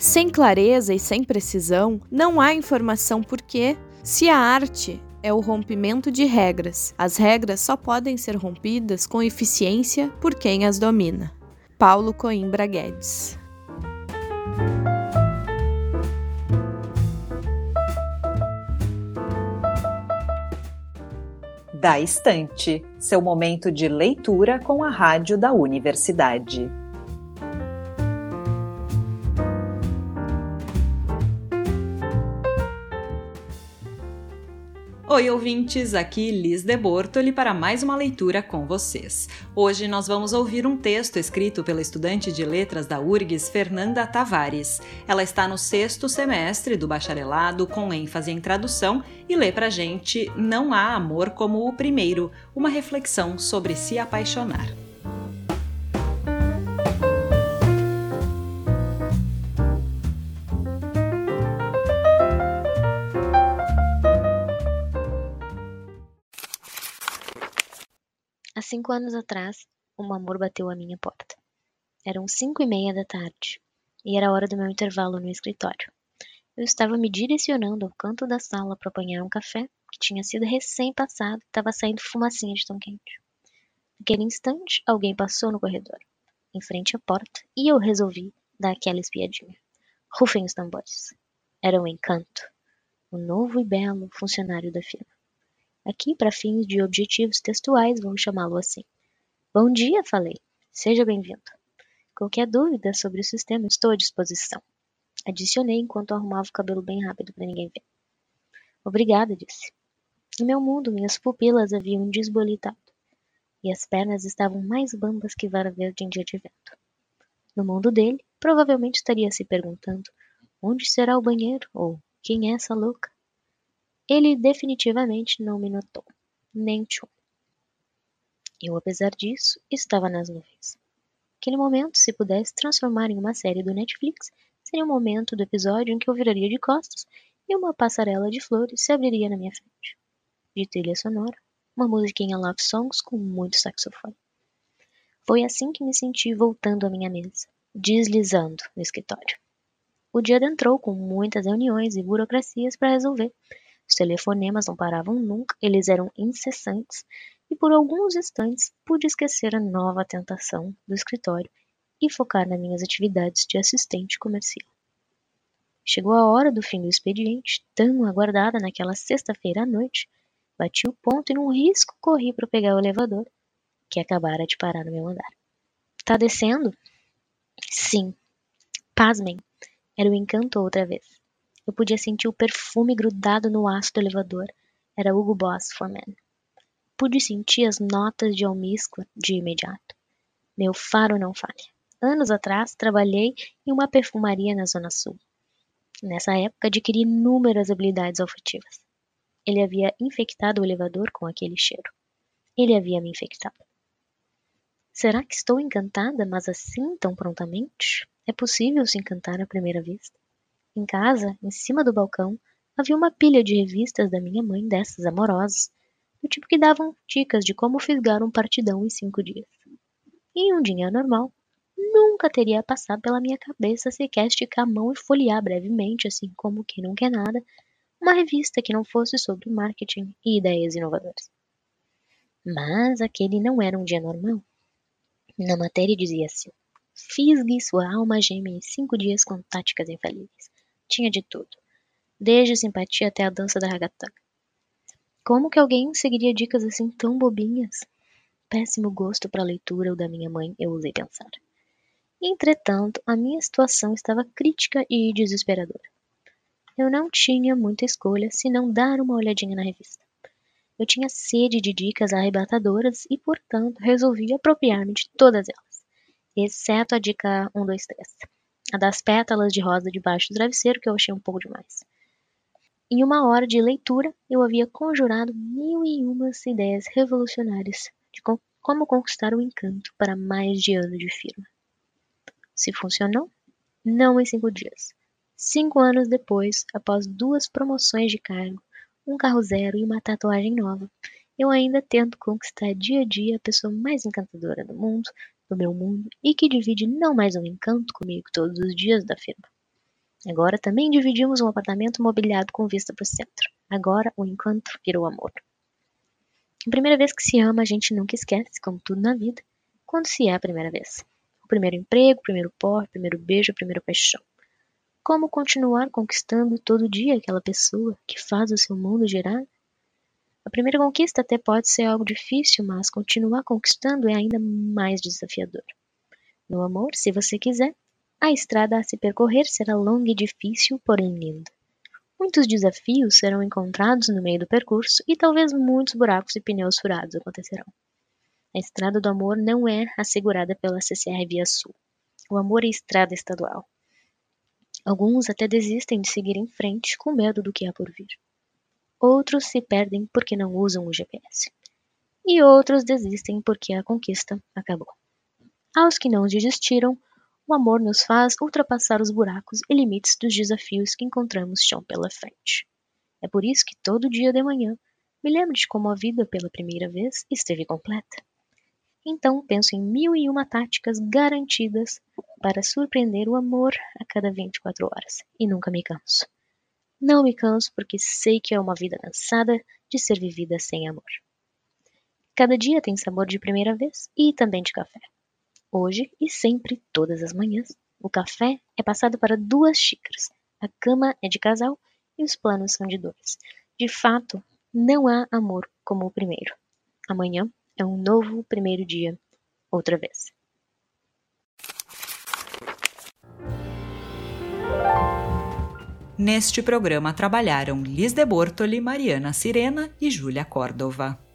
Sem clareza e sem precisão, não há informação porque, se a arte é o rompimento de regras, as regras só podem ser rompidas com eficiência por quem as domina. Paulo Coimbra Guedes Da Estante, seu momento de leitura com a rádio da universidade. Oi, ouvintes, aqui Liz de Bortoli para mais uma leitura com vocês. Hoje nós vamos ouvir um texto escrito pela estudante de letras da URGS, Fernanda Tavares. Ela está no sexto semestre do bacharelado, com ênfase em tradução, e lê pra gente Não há amor como o primeiro, uma reflexão sobre se apaixonar. Cinco anos atrás, um amor bateu à minha porta. Eram cinco e meia da tarde, e era a hora do meu intervalo no escritório. Eu estava me direcionando ao canto da sala para apanhar um café que tinha sido recém-passado e estava saindo fumacinha de tão quente. Naquele instante, alguém passou no corredor, em frente à porta, e eu resolvi dar aquela espiadinha. Rufem os tambores. Era o encanto, o novo e belo funcionário da firma. Aqui, para fins de objetivos textuais, vamos chamá-lo assim. Bom dia, falei. Seja bem-vindo. Qualquer dúvida sobre o sistema, estou à disposição. Adicionei enquanto arrumava o cabelo bem rápido para ninguém ver. Obrigada, disse. Em meu mundo, minhas pupilas haviam desbolitado, e as pernas estavam mais bambas que vara verde em dia de vento. No mundo dele, provavelmente estaria se perguntando onde será o banheiro ou quem é essa louca. Ele definitivamente não me notou, nem tchum. Eu, apesar disso, estava nas nuvens. Aquele momento, se pudesse transformar em uma série do Netflix, seria o momento do episódio em que eu viraria de costas e uma passarela de flores se abriria na minha frente. De trilha sonora, uma musiquinha love songs com muito saxofone. Foi assim que me senti voltando à minha mesa, deslizando no escritório. O dia adentrou com muitas reuniões e burocracias para resolver, os telefonemas não paravam nunca, eles eram incessantes, e por alguns instantes pude esquecer a nova tentação do escritório e focar nas minhas atividades de assistente comercial. Chegou a hora do fim do expediente, tão aguardada naquela sexta-feira à noite. Bati o ponto e num risco corri para pegar o elevador, que acabara de parar no meu andar. Tá descendo? Sim. Pasmem, era o encanto outra vez. Eu podia sentir o perfume grudado no aço do elevador. Era Hugo Boss for Men. Pude sentir as notas de almíscar de imediato. Meu faro não falha. Anos atrás, trabalhei em uma perfumaria na Zona Sul. Nessa época, adquiri inúmeras habilidades olfativas. Ele havia infectado o elevador com aquele cheiro. Ele havia me infectado. Será que estou encantada, mas assim tão prontamente? É possível se encantar à primeira vista? Em casa, em cima do balcão, havia uma pilha de revistas da minha mãe dessas amorosas, do tipo que davam dicas de como fisgar um partidão em cinco dias. Em um dia normal, nunca teria passado pela minha cabeça sequer esticar a mão e folhear brevemente, assim como quem não quer nada, uma revista que não fosse sobre marketing e ideias inovadoras. Mas aquele não era um dia normal. Na matéria dizia assim: Fisgue sua alma gêmea em cinco dias com táticas infalíveis. Tinha de tudo, desde simpatia até a dança da ragatanga. Como que alguém seguiria dicas assim tão bobinhas? Péssimo gosto para a leitura o da minha mãe, eu usei pensar. Entretanto, a minha situação estava crítica e desesperadora. Eu não tinha muita escolha senão dar uma olhadinha na revista. Eu tinha sede de dicas arrebatadoras e, portanto, resolvi apropriar-me de todas elas, exceto a dica 1, 2, 3 a das pétalas de rosa debaixo do travesseiro, que eu achei um pouco demais. Em uma hora de leitura, eu havia conjurado mil e umas ideias revolucionárias de como conquistar o encanto para mais de ano de firma. Se funcionou? Não em cinco dias. Cinco anos depois, após duas promoções de cargo, um carro zero e uma tatuagem nova, eu ainda tento conquistar dia a dia a pessoa mais encantadora do mundo, do meu mundo e que divide não mais um encanto comigo todos os dias da firma. Agora também dividimos um apartamento mobiliado com vista para o centro. Agora o encanto virou amor. A primeira vez que se ama, a gente nunca esquece, como tudo na vida, quando se é a primeira vez. O primeiro emprego, o primeiro porre, o primeiro beijo, a primeira paixão. Como continuar conquistando todo dia aquela pessoa que faz o seu mundo girar? A primeira conquista até pode ser algo difícil, mas continuar conquistando é ainda mais desafiador. No amor, se você quiser, a estrada a se percorrer será longa e difícil, porém linda. Muitos desafios serão encontrados no meio do percurso e talvez muitos buracos e pneus furados acontecerão. A estrada do amor não é assegurada pela CCR Via Sul. O amor é estrada estadual. Alguns até desistem de seguir em frente com medo do que há por vir. Outros se perdem porque não usam o GPS. E outros desistem porque a conquista acabou. Aos que não desistiram, o amor nos faz ultrapassar os buracos e limites dos desafios que encontramos chão pela frente. É por isso que todo dia de manhã me lembro de como a vida pela primeira vez esteve completa. Então penso em mil e uma táticas garantidas para surpreender o amor a cada 24 horas e nunca me canso. Não me canso porque sei que é uma vida cansada de ser vivida sem amor. Cada dia tem sabor de primeira vez e também de café. Hoje e sempre, todas as manhãs, o café é passado para duas xícaras, a cama é de casal e os planos são de dois. De fato, não há amor como o primeiro. Amanhã é um novo primeiro dia, outra vez. Neste programa trabalharam Liz de Bortoli, Mariana Sirena e Júlia Córdova.